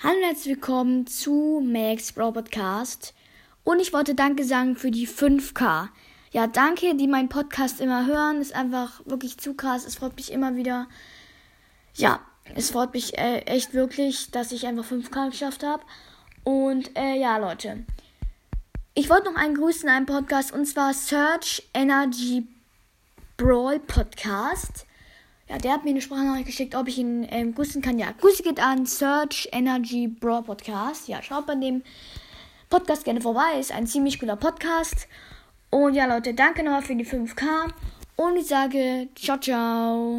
Hallo und herzlich willkommen zu Max Bro Podcast. Und ich wollte Danke sagen für die 5K. Ja, danke, die meinen Podcast immer hören. Ist einfach wirklich zu krass. Es freut mich immer wieder. Ja, es freut mich äh, echt wirklich, dass ich einfach 5K geschafft habe. Und äh, ja, Leute. Ich wollte noch einen grüßen in einem Podcast und zwar Search Energy Brawl Podcast. Ja, der hat mir eine Sprachnachricht geschickt, ob ich ihn ähm, grüßen kann. Ja, Grüße geht an Search Energy Bro Podcast. Ja, schaut bei dem Podcast gerne vorbei. Ist ein ziemlich cooler Podcast. Und ja, Leute, danke nochmal für die 5K. Und ich sage ciao, ciao.